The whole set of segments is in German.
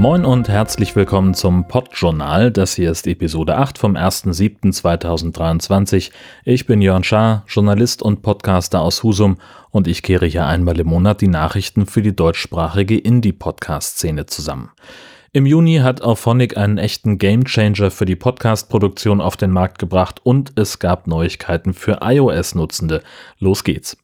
Moin und herzlich willkommen zum Podjournal. Das hier ist Episode 8 vom 1.7.2023. Ich bin Jörn Schaar, Journalist und Podcaster aus Husum und ich kehre hier einmal im Monat die Nachrichten für die deutschsprachige Indie-Podcast-Szene zusammen. Im Juni hat Auphonic einen echten Gamechanger für die Podcast-Produktion auf den Markt gebracht und es gab Neuigkeiten für iOS-Nutzende. Los geht's.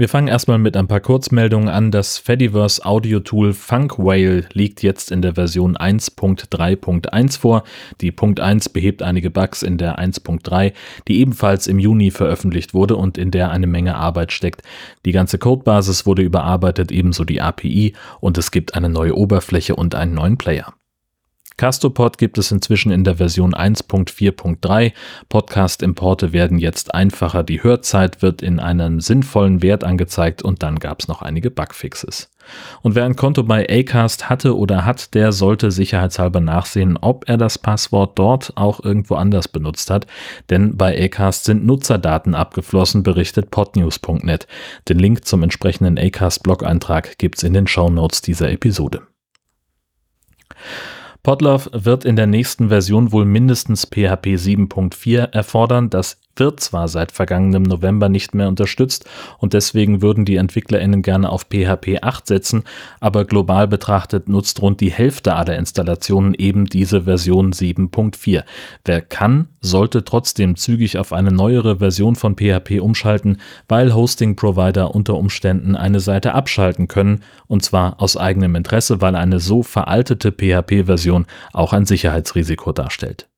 Wir fangen erstmal mit ein paar Kurzmeldungen an. Das Fediverse Audio Tool Funk Whale liegt jetzt in der Version 1.3.1 vor. Die Punkt 1 behebt einige Bugs in der 1.3, die ebenfalls im Juni veröffentlicht wurde und in der eine Menge Arbeit steckt. Die ganze Codebasis wurde überarbeitet, ebenso die API und es gibt eine neue Oberfläche und einen neuen Player. Castopod gibt es inzwischen in der Version 1.4.3. Podcast-Importe werden jetzt einfacher, die Hörzeit wird in einem sinnvollen Wert angezeigt und dann gab es noch einige Bugfixes. Und wer ein Konto bei Acast hatte oder hat, der sollte sicherheitshalber nachsehen, ob er das Passwort dort auch irgendwo anders benutzt hat, denn bei Acast sind Nutzerdaten abgeflossen, berichtet podnews.net. Den Link zum entsprechenden Acast-Blog-Eintrag gibt's in den Shownotes dieser Episode. Podlove wird in der nächsten Version wohl mindestens PHP 7.4 erfordern. Das wird zwar seit vergangenem November nicht mehr unterstützt und deswegen würden die EntwicklerInnen gerne auf PHP 8 setzen, aber global betrachtet nutzt rund die Hälfte aller Installationen eben diese Version 7.4. Wer kann, sollte trotzdem zügig auf eine neuere Version von PHP umschalten, weil Hosting-Provider unter Umständen eine Seite abschalten können, und zwar aus eigenem Interesse, weil eine so veraltete PHP-Version auch ein Sicherheitsrisiko darstellt.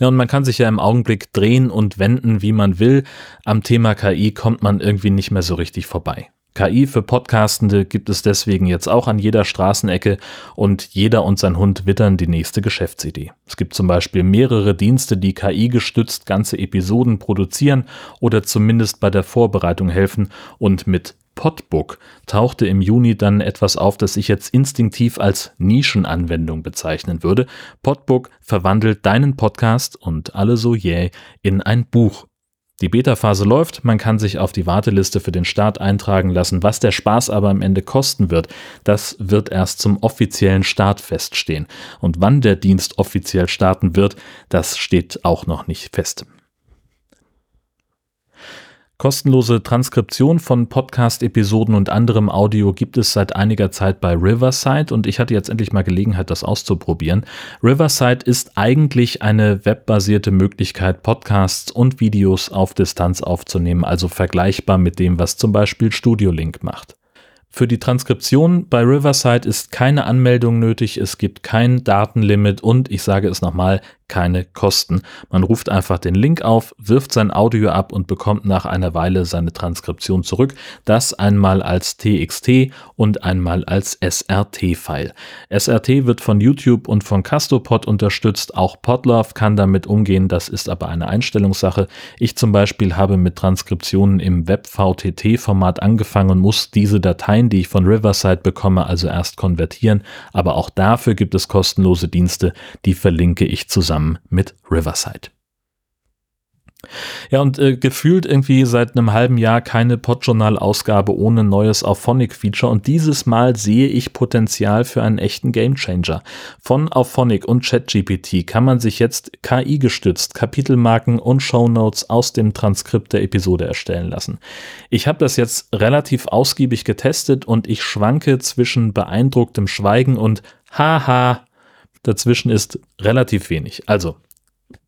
Ja, und man kann sich ja im Augenblick drehen und wenden, wie man will. Am Thema KI kommt man irgendwie nicht mehr so richtig vorbei. KI für Podcastende gibt es deswegen jetzt auch an jeder Straßenecke und jeder und sein Hund wittern die nächste Geschäftsidee. Es gibt zum Beispiel mehrere Dienste, die KI gestützt ganze Episoden produzieren oder zumindest bei der Vorbereitung helfen und mit Podbook tauchte im Juni dann etwas auf, das ich jetzt instinktiv als Nischenanwendung bezeichnen würde. Podbook verwandelt deinen Podcast und alle so jäh in ein Buch. Die Beta-Phase läuft, man kann sich auf die Warteliste für den Start eintragen lassen. Was der Spaß aber am Ende kosten wird, das wird erst zum offiziellen Start feststehen. Und wann der Dienst offiziell starten wird, das steht auch noch nicht fest. Kostenlose Transkription von Podcast-Episoden und anderem Audio gibt es seit einiger Zeit bei Riverside und ich hatte jetzt endlich mal Gelegenheit, das auszuprobieren. Riverside ist eigentlich eine webbasierte Möglichkeit, Podcasts und Videos auf Distanz aufzunehmen, also vergleichbar mit dem, was zum Beispiel Studio Link macht. Für die Transkription bei Riverside ist keine Anmeldung nötig, es gibt kein Datenlimit und ich sage es nochmal, keine Kosten. Man ruft einfach den Link auf, wirft sein Audio ab und bekommt nach einer Weile seine Transkription zurück. Das einmal als TXT und einmal als SRT-File. SRT wird von YouTube und von Castopod unterstützt. Auch Podlove kann damit umgehen. Das ist aber eine Einstellungssache. Ich zum Beispiel habe mit Transkriptionen im WebVTT-Format angefangen und muss diese Dateien, die ich von Riverside bekomme, also erst konvertieren. Aber auch dafür gibt es kostenlose Dienste. Die verlinke ich zusammen zusammen mit Riverside. Ja, und äh, gefühlt irgendwie seit einem halben Jahr keine Podjournal-Ausgabe ohne neues Auphonic-Feature und dieses Mal sehe ich Potenzial für einen echten Gamechanger. Von Auphonic und ChatGPT kann man sich jetzt KI-gestützt Kapitelmarken und Shownotes aus dem Transkript der Episode erstellen lassen. Ich habe das jetzt relativ ausgiebig getestet und ich schwanke zwischen beeindrucktem Schweigen und Haha, Dazwischen ist relativ wenig. Also,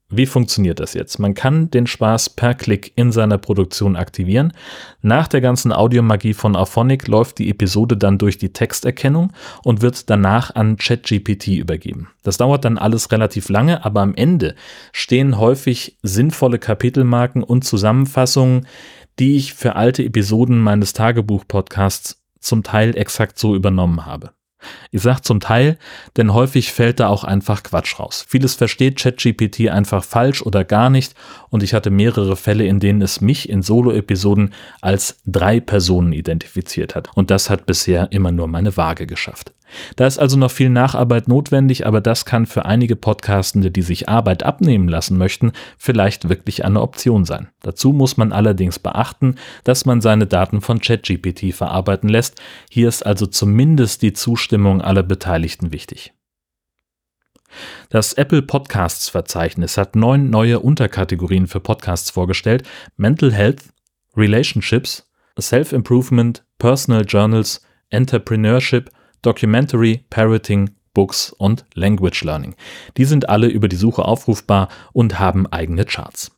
wie funktioniert das jetzt? Man kann den Spaß per Klick in seiner Produktion aktivieren. Nach der ganzen Audiomagie von Auphonic läuft die Episode dann durch die Texterkennung und wird danach an ChatGPT übergeben. Das dauert dann alles relativ lange, aber am Ende stehen häufig sinnvolle Kapitelmarken und Zusammenfassungen, die ich für alte Episoden meines Tagebuch-Podcasts zum Teil exakt so übernommen habe. Ich sage zum Teil, denn häufig fällt da auch einfach Quatsch raus. Vieles versteht ChatGPT einfach falsch oder gar nicht und ich hatte mehrere Fälle, in denen es mich in Solo-Episoden als drei Personen identifiziert hat. Und das hat bisher immer nur meine Waage geschafft. Da ist also noch viel Nacharbeit notwendig, aber das kann für einige Podcastende, die sich Arbeit abnehmen lassen möchten, vielleicht wirklich eine Option sein. Dazu muss man allerdings beachten, dass man seine Daten von ChatGPT verarbeiten lässt. Hier ist also zumindest die Zustimmung aller Beteiligten wichtig. Das Apple Podcasts Verzeichnis hat neun neue Unterkategorien für Podcasts vorgestellt. Mental Health, Relationships, Self-Improvement, Personal Journals, Entrepreneurship, Documentary, Parroting, Books und Language Learning. Die sind alle über die Suche aufrufbar und haben eigene Charts.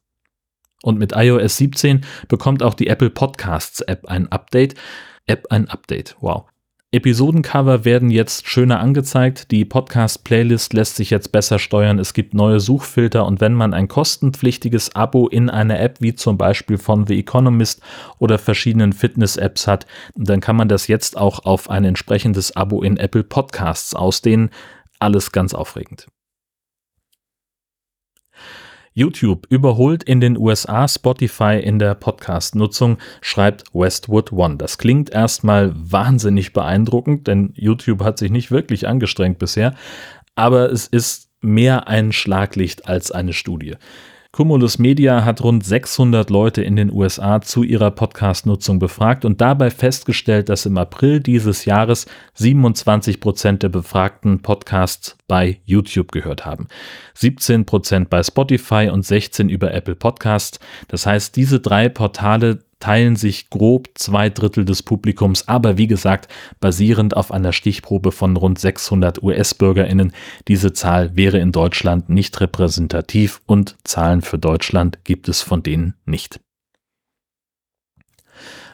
Und mit iOS 17 bekommt auch die Apple Podcasts App ein Update. App ein Update, wow. Episodencover werden jetzt schöner angezeigt, die Podcast-Playlist lässt sich jetzt besser steuern, es gibt neue Suchfilter und wenn man ein kostenpflichtiges Abo in einer App wie zum Beispiel von The Economist oder verschiedenen Fitness-Apps hat, dann kann man das jetzt auch auf ein entsprechendes Abo in Apple Podcasts ausdehnen. Alles ganz aufregend. YouTube überholt in den USA Spotify in der Podcast-Nutzung, schreibt Westwood One. Das klingt erstmal wahnsinnig beeindruckend, denn YouTube hat sich nicht wirklich angestrengt bisher, aber es ist mehr ein Schlaglicht als eine Studie. Cumulus Media hat rund 600 Leute in den USA zu ihrer Podcast-Nutzung befragt und dabei festgestellt, dass im April dieses Jahres 27 Prozent der befragten Podcasts bei YouTube gehört haben. 17 Prozent bei Spotify und 16 über Apple Podcasts. Das heißt, diese drei Portale teilen sich grob zwei Drittel des Publikums, aber wie gesagt, basierend auf einer Stichprobe von rund 600 US-Bürgerinnen. Diese Zahl wäre in Deutschland nicht repräsentativ und Zahlen für Deutschland gibt es von denen nicht.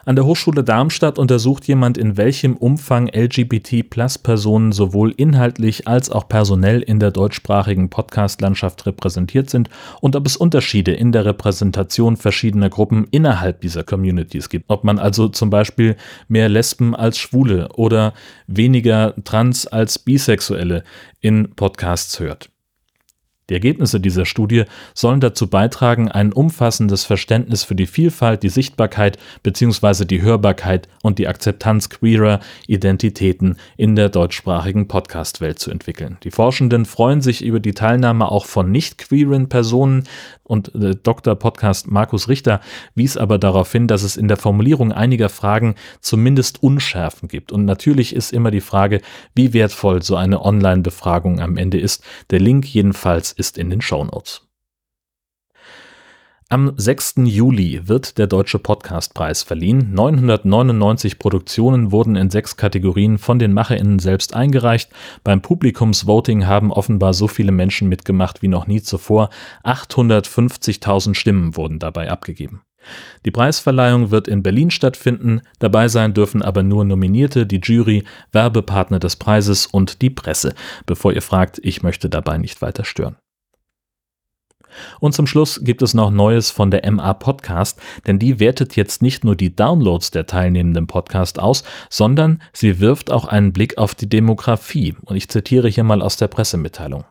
An der Hochschule Darmstadt untersucht jemand, in welchem Umfang LGBT-Plus-Personen sowohl inhaltlich als auch personell in der deutschsprachigen Podcast-Landschaft repräsentiert sind und ob es Unterschiede in der Repräsentation verschiedener Gruppen innerhalb dieser Communities gibt. Ob man also zum Beispiel mehr Lesben als Schwule oder weniger Trans als Bisexuelle in Podcasts hört. Die Ergebnisse dieser Studie sollen dazu beitragen, ein umfassendes Verständnis für die Vielfalt, die Sichtbarkeit bzw. die Hörbarkeit und die Akzeptanz queerer Identitäten in der deutschsprachigen Podcast-Welt zu entwickeln. Die Forschenden freuen sich über die Teilnahme auch von nicht-queeren Personen und äh, Dr. Podcast Markus Richter wies aber darauf hin, dass es in der Formulierung einiger Fragen zumindest Unschärfen gibt. Und natürlich ist immer die Frage, wie wertvoll so eine Online-Befragung am Ende ist. Der Link jedenfalls ist in den Shownotes. Am 6. Juli wird der Deutsche Podcastpreis verliehen. 999 Produktionen wurden in sechs Kategorien von den MacherInnen selbst eingereicht. Beim Publikumsvoting haben offenbar so viele Menschen mitgemacht wie noch nie zuvor. 850.000 Stimmen wurden dabei abgegeben. Die Preisverleihung wird in Berlin stattfinden. Dabei sein dürfen aber nur Nominierte, die Jury, Werbepartner des Preises und die Presse. Bevor ihr fragt, ich möchte dabei nicht weiter stören. Und zum Schluss gibt es noch Neues von der MA Podcast, denn die wertet jetzt nicht nur die Downloads der teilnehmenden Podcast aus, sondern sie wirft auch einen Blick auf die Demografie. Und ich zitiere hier mal aus der Pressemitteilung.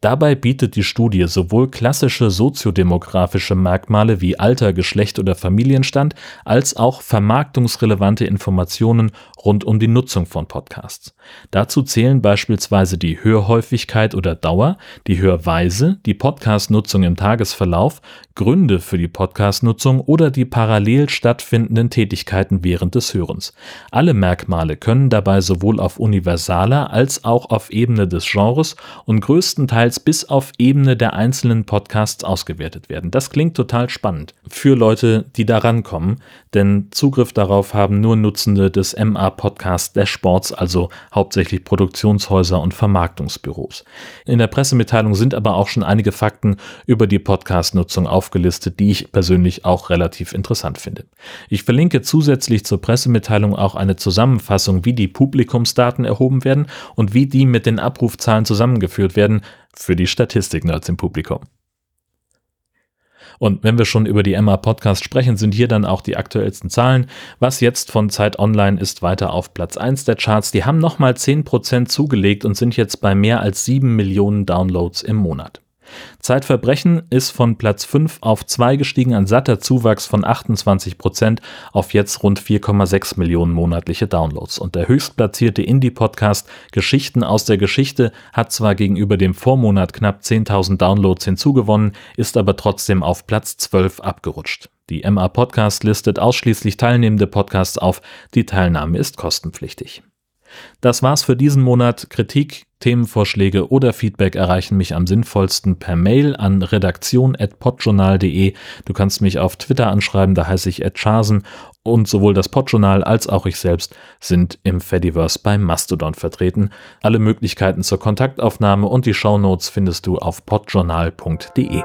Dabei bietet die Studie sowohl klassische soziodemografische Merkmale wie Alter, Geschlecht oder Familienstand als auch vermarktungsrelevante Informationen rund um die Nutzung von Podcasts. Dazu zählen beispielsweise die Hörhäufigkeit oder Dauer, die Hörweise, die Podcast-Nutzung im Tagesverlauf, Gründe für die Podcast-Nutzung oder die parallel stattfindenden Tätigkeiten während des Hörens. Alle Merkmale können dabei sowohl auf universaler als auch auf Ebene des Genres und größtenteils größtenteils bis auf Ebene der einzelnen Podcasts ausgewertet werden. Das klingt total spannend für Leute, die da rankommen, denn Zugriff darauf haben nur Nutzende des MA Podcast Dashboards, also hauptsächlich Produktionshäuser und Vermarktungsbüros. In der Pressemitteilung sind aber auch schon einige Fakten über die Podcast-Nutzung aufgelistet, die ich persönlich auch relativ interessant finde. Ich verlinke zusätzlich zur Pressemitteilung auch eine Zusammenfassung, wie die Publikumsdaten erhoben werden und wie die mit den Abrufzahlen zusammengeführt werden, für die Statistik-Nerds im Publikum. Und wenn wir schon über die Emma Podcast sprechen, sind hier dann auch die aktuellsten Zahlen. Was jetzt von Zeit Online ist weiter auf Platz 1 der Charts. Die haben nochmal 10% zugelegt und sind jetzt bei mehr als 7 Millionen Downloads im Monat. Zeitverbrechen ist von Platz 5 auf 2 gestiegen, ein satter Zuwachs von 28 Prozent auf jetzt rund 4,6 Millionen monatliche Downloads. Und der höchstplatzierte Indie-Podcast Geschichten aus der Geschichte hat zwar gegenüber dem Vormonat knapp 10.000 Downloads hinzugewonnen, ist aber trotzdem auf Platz 12 abgerutscht. Die MA Podcast listet ausschließlich teilnehmende Podcasts auf. Die Teilnahme ist kostenpflichtig. Das war's für diesen Monat. Kritik, Themenvorschläge oder Feedback erreichen mich am sinnvollsten per Mail an redaktion.podjournal.de. Du kannst mich auf Twitter anschreiben, da heiße ich Chasen und sowohl das Podjournal als auch ich selbst sind im Fediverse beim Mastodon vertreten. Alle Möglichkeiten zur Kontaktaufnahme und die Shownotes findest du auf podjournal.de.